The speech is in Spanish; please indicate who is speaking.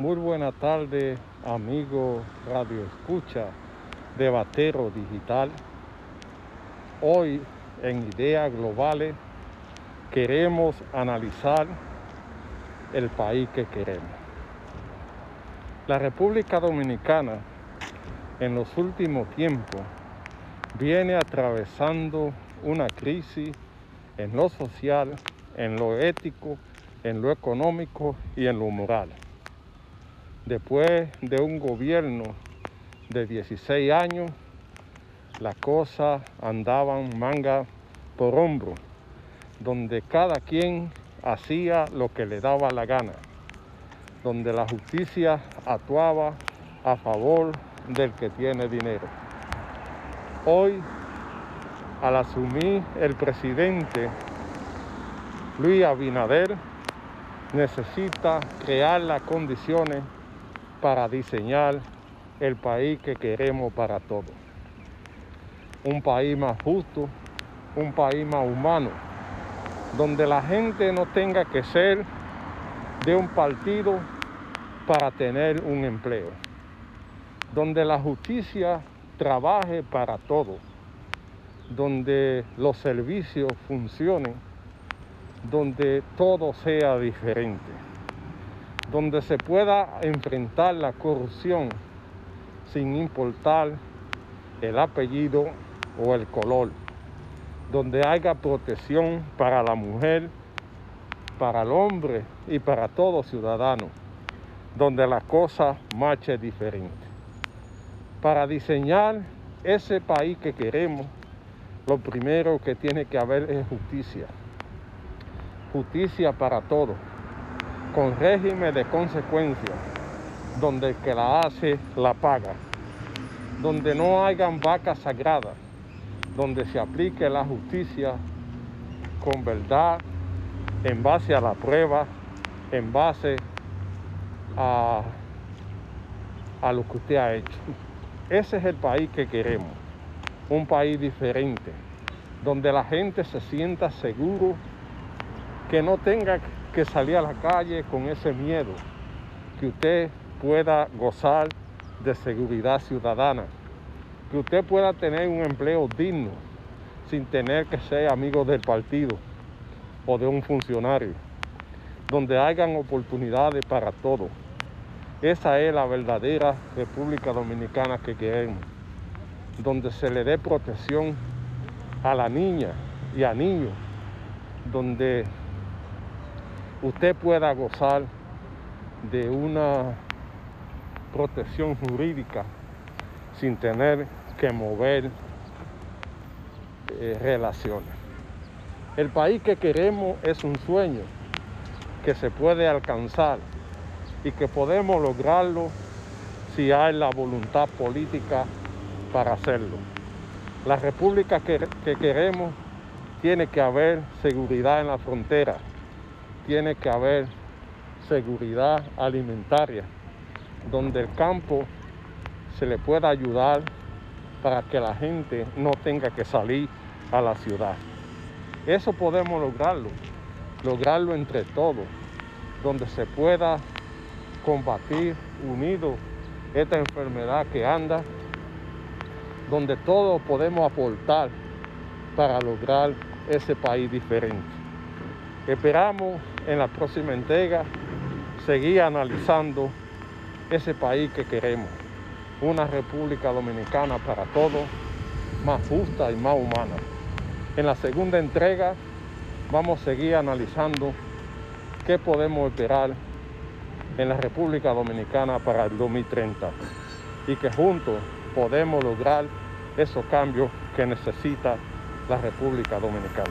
Speaker 1: Muy buena tarde, amigo Radio Escucha de Batero Digital. Hoy en Ideas Globales queremos analizar el país que queremos. La República Dominicana en los últimos tiempos viene atravesando una crisis en lo social, en lo ético, en lo económico y en lo moral después de un gobierno de 16 años, las cosas andaban manga por hombro, donde cada quien hacía lo que le daba la gana, donde la justicia actuaba a favor del que tiene dinero. Hoy, al asumir el presidente Luis Abinader, necesita crear las condiciones para diseñar el país que queremos para todos. Un país más justo, un país más humano, donde la gente no tenga que ser de un partido para tener un empleo, donde la justicia trabaje para todos, donde los servicios funcionen, donde todo sea diferente donde se pueda enfrentar la corrupción sin importar el apellido o el color, donde haya protección para la mujer, para el hombre y para todo ciudadano, donde la cosa marche diferente. Para diseñar ese país que queremos, lo primero que tiene que haber es justicia. Justicia para todos con régimen de consecuencia, donde el que la hace la paga, donde no hayan vacas sagradas, donde se aplique la justicia con verdad, en base a la prueba, en base a, a lo que usted ha hecho. Ese es el país que queremos, un país diferente, donde la gente se sienta seguro, que no tenga que salir a la calle con ese miedo, que usted pueda gozar de seguridad ciudadana, que usted pueda tener un empleo digno sin tener que ser amigo del partido o de un funcionario, donde hayan oportunidades para todos. Esa es la verdadera República Dominicana que queremos, donde se le dé protección a la niña y a niños, donde usted pueda gozar de una protección jurídica sin tener que mover eh, relaciones. El país que queremos es un sueño que se puede alcanzar y que podemos lograrlo si hay la voluntad política para hacerlo. La república que, que queremos tiene que haber seguridad en la frontera, tiene que haber seguridad alimentaria, donde el campo se le pueda ayudar para que la gente no tenga que salir a la ciudad. Eso podemos lograrlo, lograrlo entre todos, donde se pueda combatir unido esta enfermedad que anda, donde todos podemos aportar para lograr ese país diferente. Esperamos en la próxima entrega seguir analizando ese país que queremos, una República Dominicana para todos, más justa y más humana. En la segunda entrega vamos a seguir analizando qué podemos esperar en la República Dominicana para el 2030 y que juntos podemos lograr esos cambios que necesita la República Dominicana.